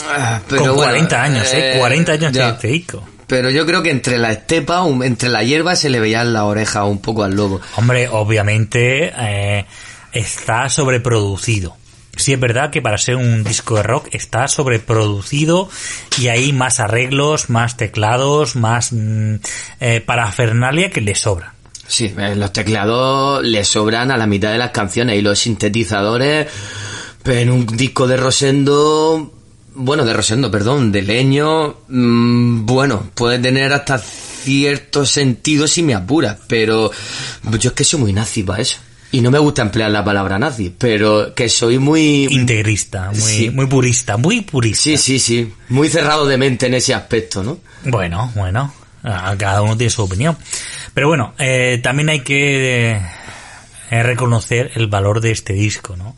Con bueno, 40 años, ¿eh? 40 años de este disco. Pero yo creo que entre la estepa, entre la hierba, se le veían la oreja un poco al lobo. Hombre, obviamente eh, está sobreproducido. Sí es verdad que para ser un disco de rock está sobreproducido y hay más arreglos, más teclados, más mm, eh, parafernalia que le sobra. Sí, eh, los teclados le sobran a la mitad de las canciones y los sintetizadores, pero en un disco de Rosendo, bueno, de Rosendo, perdón, de Leño, mm, bueno, puede tener hasta cierto sentido si me apuras, pero yo es que soy muy nazi para eso. Y no me gusta emplear la palabra nazi, pero que soy muy... Integrista, muy, Sí. muy purista, muy purista. Sí, sí, sí, muy cerrado de mente en ese aspecto, ¿no? Bueno, bueno, cada uno tiene su opinión. Pero bueno, eh, también hay que eh, reconocer el valor de este disco, ¿no?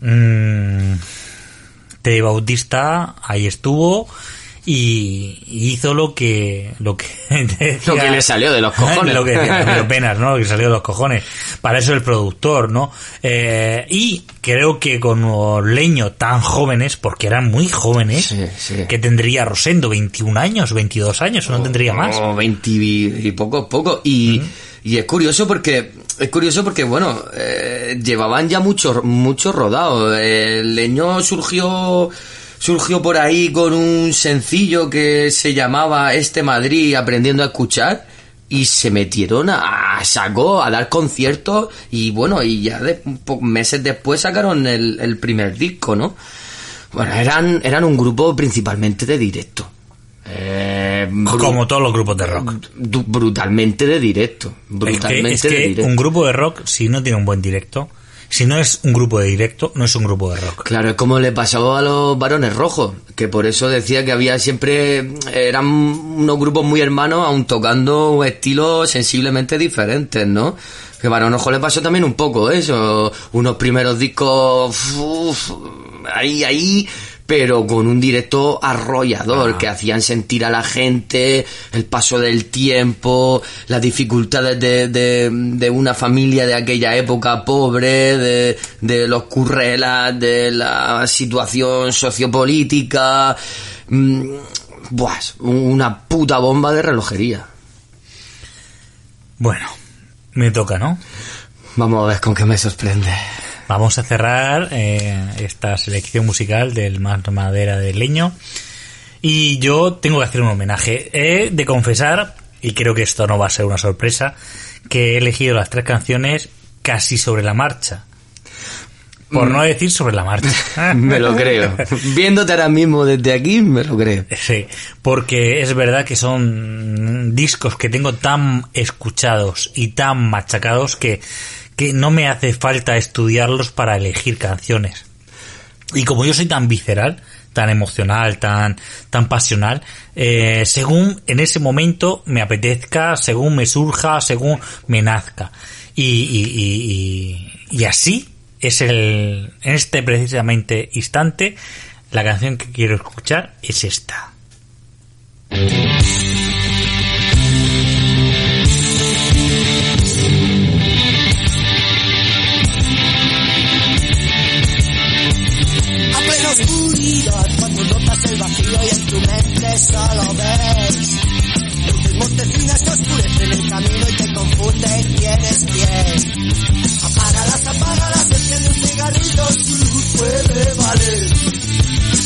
Mm, Teddy Bautista ahí estuvo y hizo lo que lo que Lo que le salió de los cojones. lo que decía Penas, ¿no? Lo que salió de los cojones. Para eso el productor, ¿no? Eh, y creo que con los leños tan jóvenes, porque eran muy jóvenes, Sí, sí. que tendría Rosendo 21 años, 22 años, o no tendría más. O 20 y poco, poco. Y, y es curioso porque, es curioso porque, bueno, eh, llevaban ya mucho, rodado. El leño surgió, surgió por ahí con un sencillo que se llamaba Este Madrid aprendiendo a escuchar. Y se metieron a, a saco a dar conciertos y bueno, y ya de, meses después sacaron el, el primer disco, ¿no? Bueno, eran, eran un grupo principalmente de directo. Eh, Como todos los grupos de rock. brutalmente de directo. Es que, de directo. un grupo de rock, si no tiene un buen directo, Si no es un grupo de directo, no es un grupo de rock. Claro, es como le pasó a los varones rojos, que por eso decía que había siempre, eran unos grupos muy hermanos, aun tocando estilos sensiblemente diferentes, ¿no? Que Varones Rojos le pasó también un poco eso, unos primeros discos, uf, ahí, ahí, pero con un directo arrollador, que hacían sentir a la gente el paso del tiempo, las dificultades de, de, de una familia de aquella época pobre, de, de los currelas, de la situación sociopolítica. mm, Buah, una puta bomba de relojería. Bueno, me toca, ¿no? Vamos a ver con qué me sorprende. Vamos a cerrar eh, esta selección musical del Más Madera de Leño. Y yo tengo que hacer un homenaje. He de confesar, y creo que esto no va a ser una sorpresa, que he elegido las tres canciones casi sobre la marcha. Por no decir sobre la marcha. Me lo creo. Viéndote ahora mismo desde aquí, me lo creo. Sí, porque es verdad que son discos que tengo tan escuchados y tan machacados que, que no me hace falta estudiarlos para elegir canciones. Y como yo soy tan visceral, tan emocional, tan, tan pasional, eh, según en ese momento me apetezca, según me surja, según me nazca. Y, y, y, y, así es el, en este precisamente instante, la canción que quiero escuchar es esta. Mente solo ves luces montesinas que oscurecen el camino y te confunden quién es quién. Apágalas, apágalas, enciende un cigarrillo, su luz puede valer.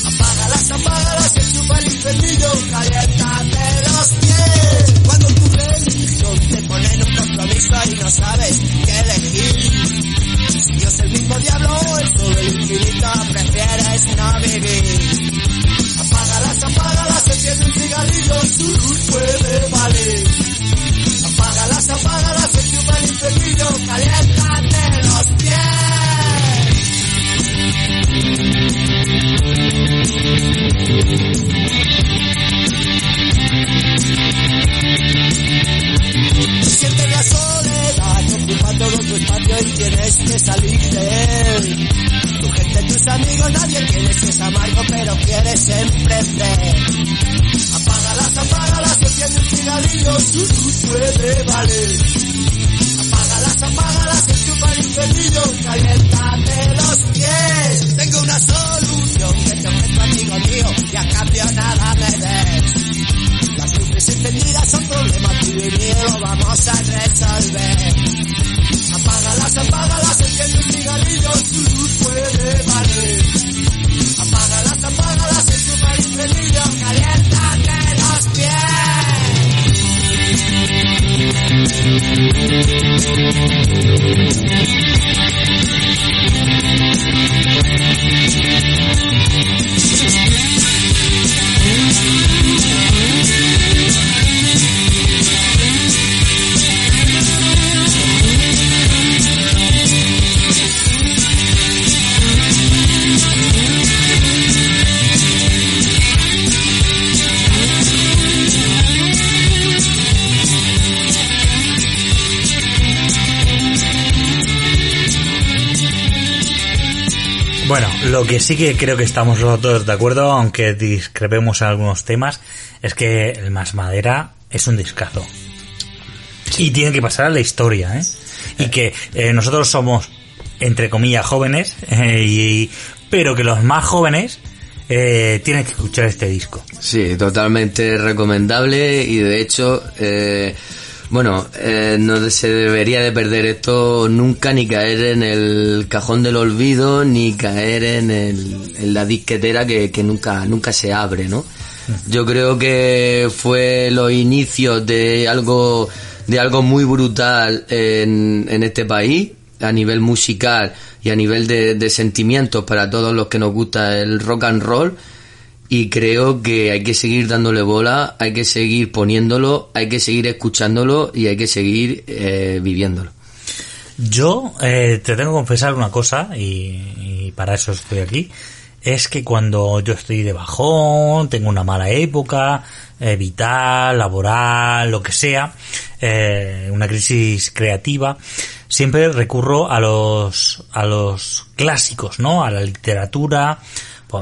Apágalas, apágalas, enchufa el infernillo, caliéntate los pies. Cuando tu religión te pone en un compromiso y no sabes qué elegir. Si Dios el mismo diablo el sol del infinito prefieres no vivir. Apágalas, apágalas, enciende un cigarrillo, luz puede valer. Apágalas, apágalas, enchufa el infernillo, caliéntate los pies. Siente la soledad ocupa todo tu espacio y tienes que salir de él. Tu gente, tus amigos, nadie tienes que es amargo, pero quieres emprender. Apágalas, apágalas, enciende un cigarrillo, su luz puede valer. Apágalas, apágalas, enchufa el infernillo, caliéntate los pies. Tengo una solución que te ofrezco, amigo mío, y a cambio nada me des. Encendidas son problemas mío, lo vamos a resolver. Apágalas, apágalas, enciende un cigarrillo, luz puede valer. Apágalas, apágalas, enchufa el infernillo, caliéntate lo que sí que creo que estamos todos de acuerdo, aunque discrepemos en algunos temas, es que el Más Madera es un discazo. Y tiene que pasar a la historia, ¿eh? Y que eh, nosotros somos, entre comillas, jóvenes, eh, y, pero que los más jóvenes eh, tienen que escuchar este disco. Sí, totalmente recomendable y de hecho, eh, bueno, eh, no se debería de perder esto nunca ni caer en el cajón del olvido ni caer en, el, en la disquetera que, que nunca, nunca se abre, ¿no? Yo creo que fue los inicios de algo, de algo muy brutal en, en este país a nivel musical y a nivel de, de sentimientos para todos los que nos gusta el rock and roll y creo que hay que seguir dándole bola, hay que seguir poniéndolo, hay que seguir escuchándolo y hay que seguir eh, viviéndolo. Yo eh, te tengo que confesar una cosa y, y para eso estoy aquí. Es que cuando yo estoy de bajón, tengo una mala época, eh, vital, laboral, lo que sea, eh, una crisis creativa, siempre recurro a los, a los clásicos, ¿no? A la literatura,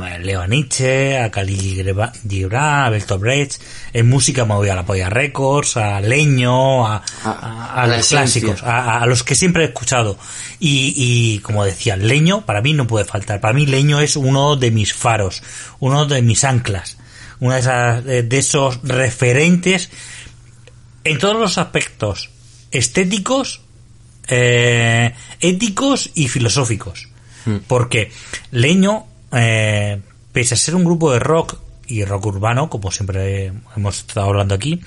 pues leo a Nietzsche, a Khalil Gibran, a Bertolt Brecht, en música me voy a la Polla Records, a Leño, a, a- a a la los clásicos, a, los que siempre he escuchado. Y, y como decía, Leño para mí no puede faltar. Para mí Leño es uno de mis faros, uno de mis anclas, una de esas, de de esos referentes en todos los aspectos estéticos, eh, éticos y filosóficos. Porque Leño, eh, pese a ser un grupo de rock y rock urbano, como siempre hemos estado hablando aquí,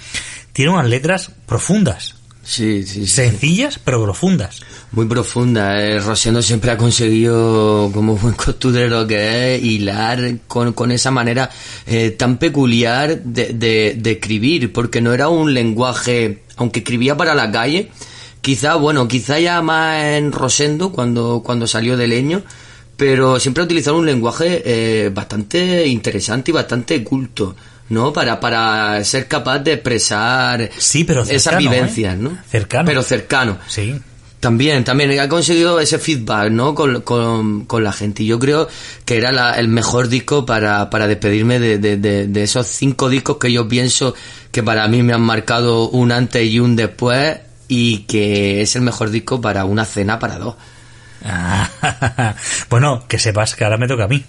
tiene unas letras profundas, Sí, sí, sí. sencillas pero profundas. Muy profunda. Eh. Rosendo siempre ha conseguido, como buen costurero que es, hilar con, con esa manera eh, tan peculiar de, de, de escribir, porque no era un lenguaje, aunque escribía para la calle, quizá, bueno, quizá ya más en Rosendo, cuando, cuando salió de leño, pero siempre ha utilizado un lenguaje eh, bastante interesante y bastante culto. ¿No? Para, para ser capaz de expresar Sí, pero esas cercano, vivencias, ¿eh? ¿no? Cercano. Pero cercano. Sí. También, también ha conseguido ese feedback, ¿no? Con, con, con la gente. Y yo creo que era la- el mejor disco para, para despedirme de, de, de, de esos cinco discos que yo pienso que para mí me han marcado un antes y un después y que es el mejor disco para una cena para dos. Bueno, que sepas que ahora me toca a mí.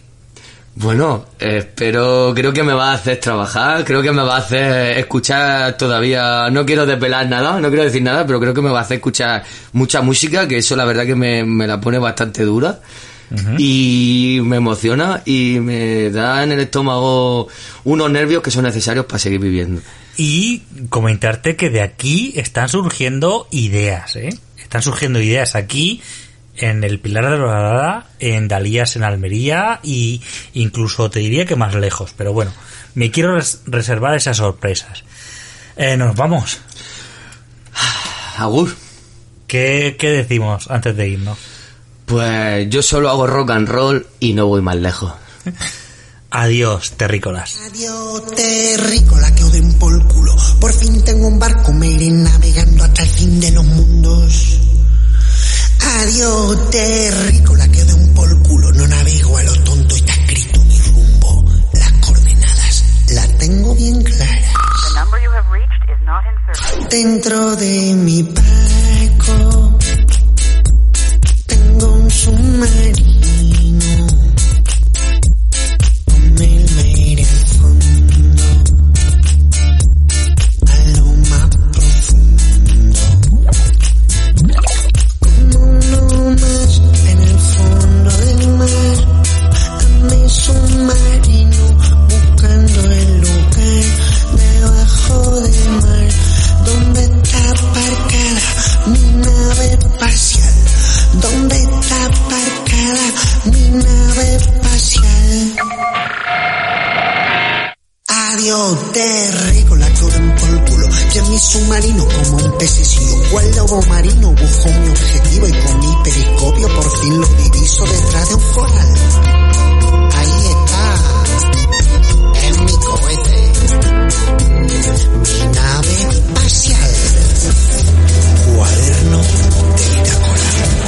Bueno, espero, creo que me va a hacer trabajar, creo que me va a hacer escuchar todavía, no quiero desvelar nada, no quiero decir nada, pero creo que me va a hacer escuchar mucha música, que eso la verdad que me, me la pone bastante dura. Y me emociona y me da en el estómago unos nervios que son necesarios para seguir viviendo. Y comentarte que de aquí están surgiendo ideas, ¿eh? Están surgiendo ideas aquí en el Pilar de la Dorada, en Dalías en Almería y incluso te diría que más lejos, pero bueno, me quiero res- reservar esas sorpresas. Eh, nos vamos. Agur. ¿Qué, ¿Qué decimos antes de irnos? Pues yo solo hago rock and roll y no voy más lejos. Adiós, terrícolas. Adiós, terrícola que os den por culo. Por fin tengo un barco, me iré navegando hasta el fin de los mundos. Adiós, terrícola que os den por culo. No navego a lo tonto y está escrito mi rumbo. Las coordenadas las tengo bien claras. The number you have reached is not in service. Dentro de mi barco tengo un submarino mi nave espacial? Adiós, terrícola den por culo. Que en mi submarino como un pececillo. Cual lobo marino busco mi objetivo y con mi periscopio por fin lo diviso detrás de un coral. Ahí está. En mi cohete. Mi nave espacial. Cuaderno de bitácora.